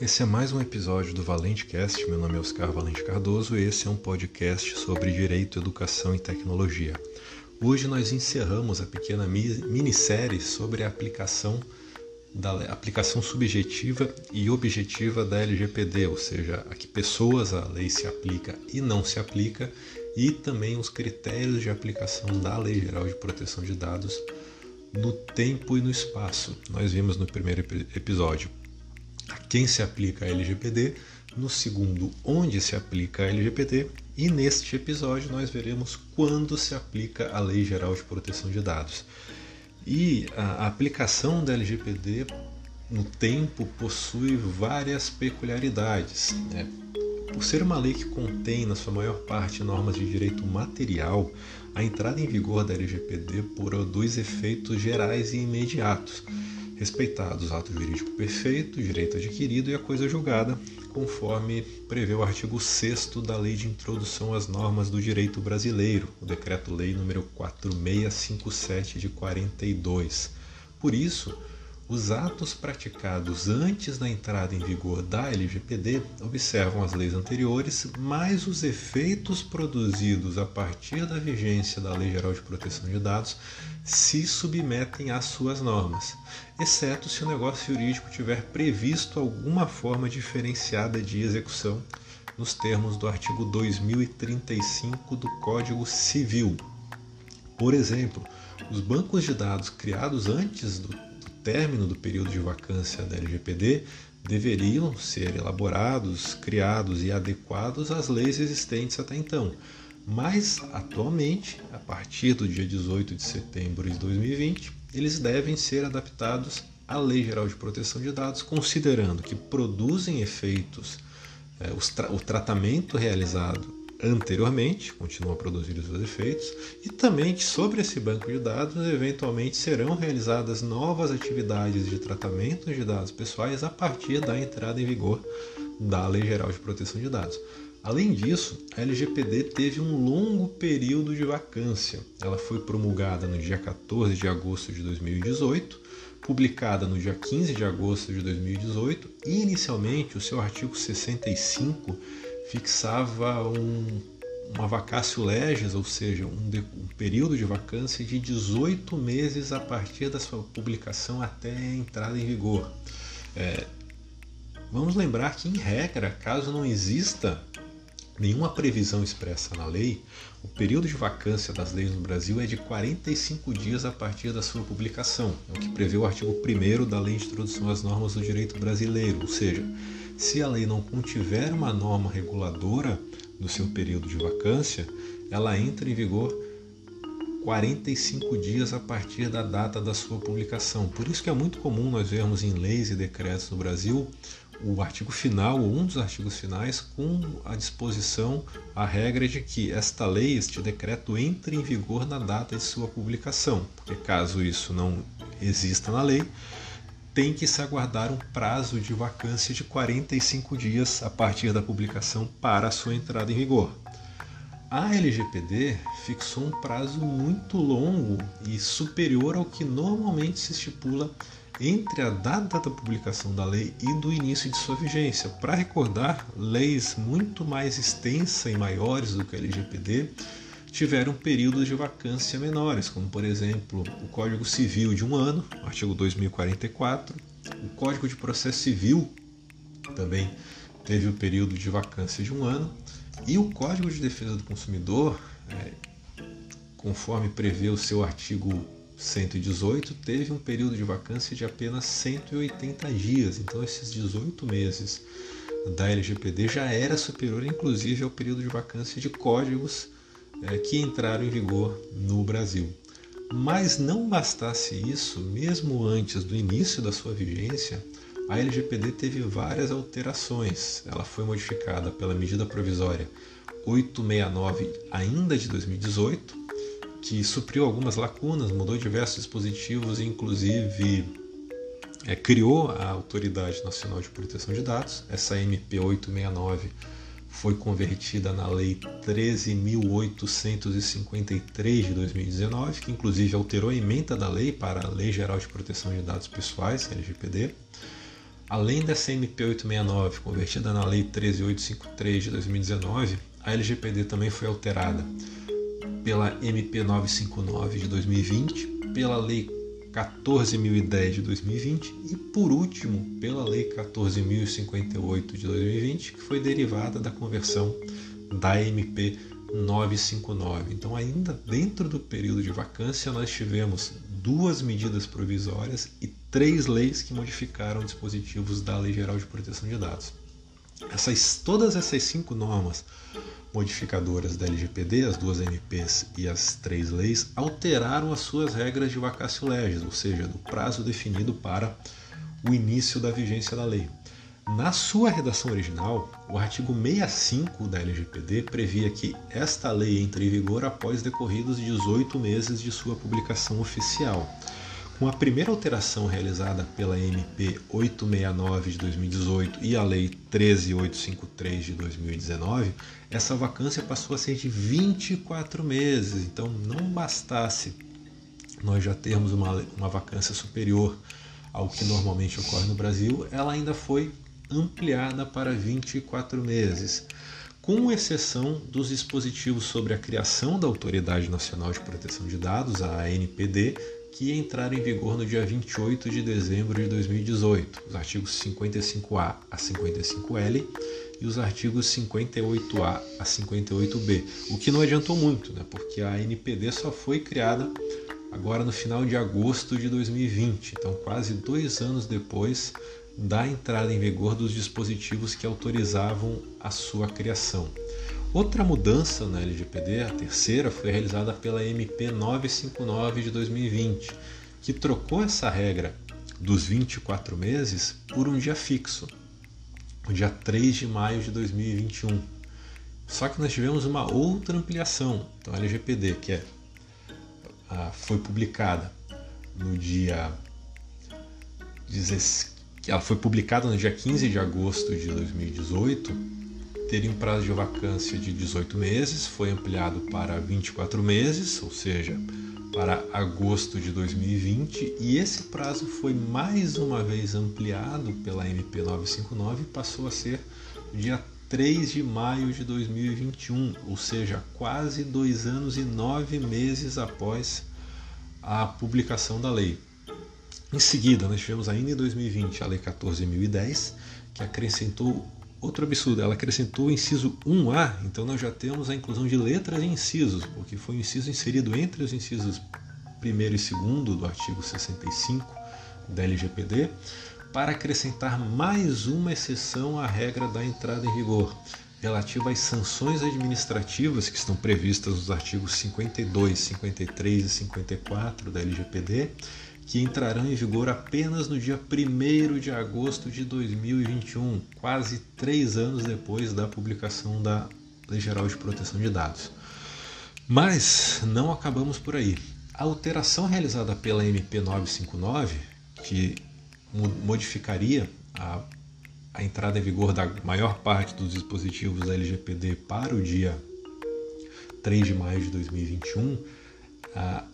Esse é mais um episódio do Valente Cast. Meu nome é Oscar Valente Cardoso e esse é um podcast sobre direito, educação e tecnologia. Hoje nós encerramos a pequena minissérie sobre a aplicação da aplicação subjetiva e objetiva da LGPD, ou seja, a que pessoas a lei se aplica e não se aplica, e também os critérios de aplicação da Lei Geral de Proteção de Dados no tempo e no espaço. Nós vimos no primeiro episódio a quem se aplica a LGPD, no segundo, onde se aplica a LGPD, e neste episódio nós veremos quando se aplica a Lei Geral de Proteção de Dados. E a aplicação da LGPD no tempo possui várias peculiaridades. Né? Por ser uma lei que contém, na sua maior parte, normas de direito material, a entrada em vigor da LGPD produz efeitos gerais e imediatos respeitados ato jurídico perfeito, direito adquirido e a coisa julgada, conforme prevê o artigo 6 da Lei de Introdução às Normas do Direito Brasileiro, o Decreto-Lei número 4657 de 42. Por isso, os atos praticados antes da entrada em vigor da LGPD observam as leis anteriores, mais os efeitos produzidos a partir da vigência da Lei Geral de Proteção de Dados se submetem às suas normas, exceto se o negócio jurídico tiver previsto alguma forma diferenciada de execução nos termos do artigo 2035 do Código Civil. Por exemplo, os bancos de dados criados antes do término do período de vacância da LGPD deveriam ser elaborados, criados e adequados às leis existentes até então. Mas, atualmente, a partir do dia 18 de setembro de 2020, eles devem ser adaptados à Lei Geral de Proteção de Dados, considerando que produzem efeitos, é, tra o tratamento realizado anteriormente, continua a produzir os seus efeitos, e também que sobre esse banco de dados eventualmente serão realizadas novas atividades de tratamento de dados pessoais a partir da entrada em vigor da Lei Geral de Proteção de Dados. Além disso, a LGPD teve um longo período de vacância. Ela foi promulgada no dia 14 de agosto de 2018, publicada no dia 15 de agosto de 2018 e inicialmente o seu artigo 65 fixava um, uma vacácio legis, ou seja, um, de, um, período de vacância de 18 meses a partir da sua publicação até a entrada em vigor. É, vamos lembrar que, em regra, caso não exista nenhuma previsão expressa na lei, o período de vacância das leis no Brasil é de 45 dias a partir da sua publicação, é o que prevê o artigo 1 da Lei de Introdução às Normas do Direito Brasileiro, ou seja, se a lei não contiver uma norma reguladora do seu período de vacância, ela entra em vigor 45 dias a partir da data da sua publicação. Por isso que é muito comum nós vermos em leis e decretos no Brasil o artigo final, ou um dos artigos finais, com a disposição, a regra de que esta lei, este decreto, entre em vigor na data de sua publicação. Porque caso isso não exista na lei, tem que se aguardar um prazo de vacância de 45 dias a partir da publicação para a sua entrada em vigor. A LGPD fixou um prazo muito longo e superior ao que normalmente se estipula entre a data da publicação da lei e do início de sua vigência. Para recordar, leis muito mais extensas e maiores do que a LGPD tiveram períodos de vacância menores, como por exemplo o Código Civil de um ano, artigo 2044, o Código de Processo Civil também teve o período de vacância de um ano, e o Código de Defesa do Consumidor, é, conforme prevê o seu artigo 118, teve um período de vacância de apenas 180 dias. Então, esses 18 meses da LGPD já era superior, inclusive, ao período de vacância de códigos é, que entraram em vigor no Brasil. Mas não bastasse isso, mesmo antes do início da sua vigência, a LGPD teve várias alterações. Ela foi modificada pela medida provisória 869 ainda de 2018, que supriu algumas lacunas, mudou diversos dispositivos, inclusive é, criou a Autoridade Nacional de Proteção de Dados, essa MP 869 foi convertida na Lei 13.853 de 2019, que inclusive alterou a emenda da lei para a Lei Geral de Proteção de Dados Pessoais, LGPD. além dessa MP 869 convertida na Lei 13853 de 2019, a LGPD também foi alterada pela MP 959 de 2020, pela Lei 14.010 de 2020 e, por último, pela Lei 14.058 de 2020, que foi derivada da conversão da MP 959. Então, ainda dentro do período de vacância, nós tivemos duas medidas provisórias e três leis que modificaram dispositivos da Lei Geral de Proteção de Dados. Essas, todas essas cinco normas modificadoras da LGPD, as duas MPs e as três leis, alteraram as suas regras de vacácio legis, ou seja, do prazo definido para o início da vigência da lei. Na sua redação original, o artigo 65 da LGPD previa que esta lei entre em vigor após decorridos 18 meses de sua publicação oficial. Com a primeira alteração realizada pela MP 869 de 2018 e a Lei 13853 de 2019, essa vacância passou a ser de 24 meses. Então, não bastasse nós já termos uma, uma vacância superior ao que normalmente ocorre no Brasil, ela ainda foi ampliada para 24 meses, com exceção dos dispositivos sobre a criação da Autoridade Nacional de Proteção de Dados, a ANPD, que entraram em vigor no dia 28 de dezembro de 2018, os artigos 55A a 55L e os artigos 58A a 58B, o que não adiantou muito, né, porque a ANPD só foi criada agora no final de agosto de 2020, então quase dois anos depois da entrada em vigor dos dispositivos que autorizavam a sua criação. Outra mudança na LGPD, a terceira, foi realizada pela MP 959 de 2020, que trocou essa regra dos 24 meses por um dia fixo, o dia 3 de maio de 2021. Só que nós tivemos uma outra ampliação. Então, a LGPD, que é, foi publicada no dia ela foi publicada no dia 15 de agosto de 2018, teria um prazo de vacância de 18 meses, foi ampliado para 24 meses, ou seja, para agosto de 2020, e esse prazo foi mais uma vez ampliado pela MP 959 e passou a ser dia 3 de maio de 2021, ou seja, quase dois anos e nove meses após a publicação da lei. Em seguida, nós tivemos ainda em 2020 a Lei 14.010, que acrescentou outro absurdo, ela acrescentou o inciso 1A, então nós já temos a inclusão de letras e incisos, porque foi um inciso inserido entre os incisos 1 e 2 do artigo 65 da LGPD, para acrescentar mais uma exceção à regra da entrada em vigor, relativa às sanções administrativas que estão previstas nos artigos 52, 53 e 54 da LGPD que entrarão em vigor apenas no dia 1 de agosto de 2021, quase três anos depois da publicação da Lei Geral de Proteção de Dados. Mas não acabamos por aí. A alteração realizada pela MP 959, que modificaria a, a entrada em vigor da maior parte dos dispositivos da LGPD para o dia 3 de maio de 2021, a,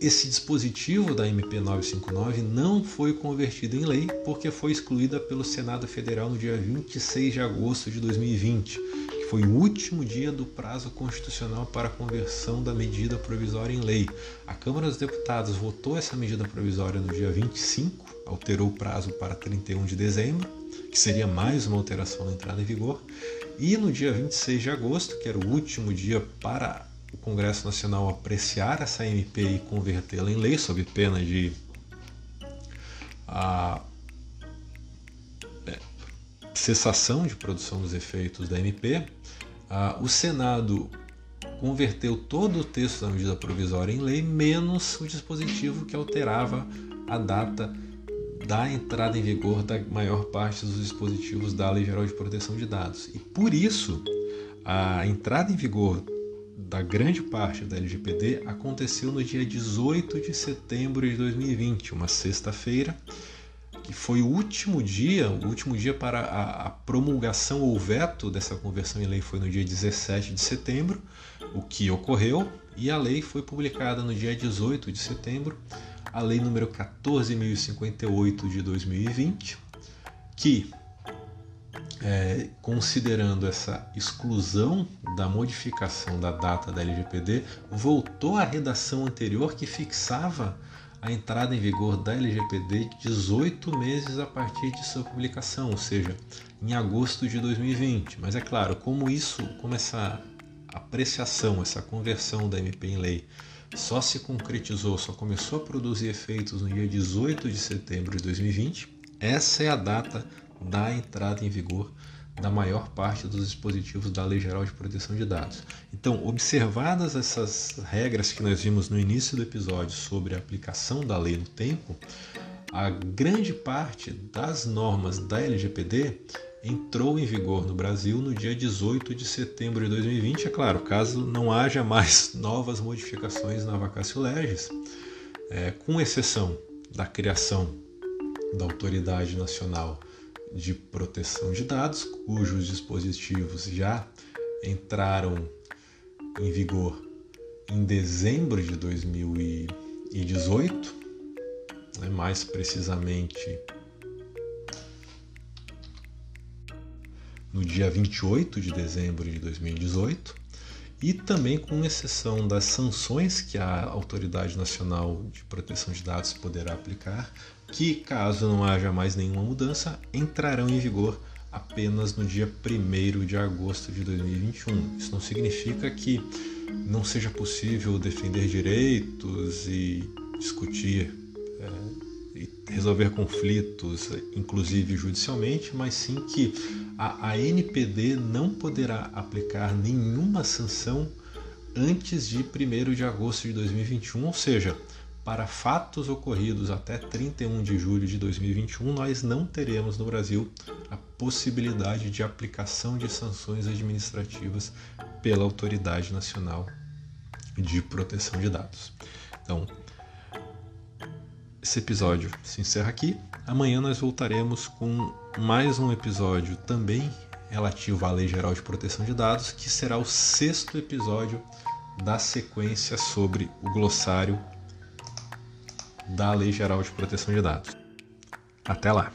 esse dispositivo da MP 959 não foi convertido em lei porque foi excluída pelo Senado Federal no dia 26 de agosto de 2020, que foi o último dia do prazo constitucional para a conversão da medida provisória em lei. A Câmara dos Deputados votou essa medida provisória no dia 25, alterou o prazo para 31 de dezembro, que seria mais uma alteração na entrada em vigor, e no dia 26 de agosto, que era o último dia para o Congresso Nacional apreciar essa MP e convertê-la em lei, sob pena de a é, cessação de produção dos efeitos da MP, o Senado converteu todo o texto da medida provisória em lei, menos o dispositivo que alterava a data da entrada em vigor da maior parte dos dispositivos da Lei Geral de Proteção de Dados. E por isso, a entrada em vigor da grande parte da LGPD aconteceu no dia 18 de setembro de 2020, uma sexta-feira, que foi o último dia, o último dia para a, a, promulgação ou veto dessa conversão em lei foi no dia 17 de setembro, o que ocorreu, e a lei foi publicada no dia 18 de setembro, a lei número 14.058 de 2020, que, é, considerando essa exclusão da modificação da data da LGPD, voltou à redação anterior que fixava a entrada em vigor da LGPD 18 meses a partir de sua publicação, ou seja, em agosto de 2020. Mas é claro, como isso, como essa apreciação, essa conversão da MP em lei só se concretizou, só começou a produzir efeitos no dia 18 de setembro de 2020, essa é a data da entrada em vigor da maior parte dos dispositivos da Lei Geral de Proteção de Dados. Então, observadas essas regras que nós vimos no início do episódio sobre a aplicação da lei no tempo, a grande parte das normas da LGPD entrou em vigor no Brasil no dia 18 de setembro de 2020, é claro, caso não haja mais novas modificações na vacácio legis, é, com exceção da criação da Autoridade Nacional de Proteção de Dados, cujos dispositivos já entraram em vigor em dezembro de 2018, né, mais precisamente no dia 28 de dezembro de 2018, e também com exceção das sanções que a Autoridade Nacional de Proteção de Dados poderá aplicar, que, caso não haja mais nenhuma mudança, entrarão em vigor apenas no dia 1 de agosto de 2021. Isso não significa que não seja possível defender direitos e discutir resolver conflitos, inclusive judicialmente, mas sim que a, a NPD não poderá aplicar nenhuma sanção antes de 1 de agosto de 2021, ou seja, para fatos ocorridos até 31 de julho de 2021, nós não teremos no Brasil a possibilidade de aplicação de sanções administrativas pela Autoridade Nacional de Proteção de Dados. Então, esse episódio se encerra aqui. Amanhã nós voltaremos com mais um episódio também relativo à Lei Geral de Proteção de Dados, que será o sexto episódio da sequência sobre o glossário da Lei Geral de Proteção de Dados. Até lá!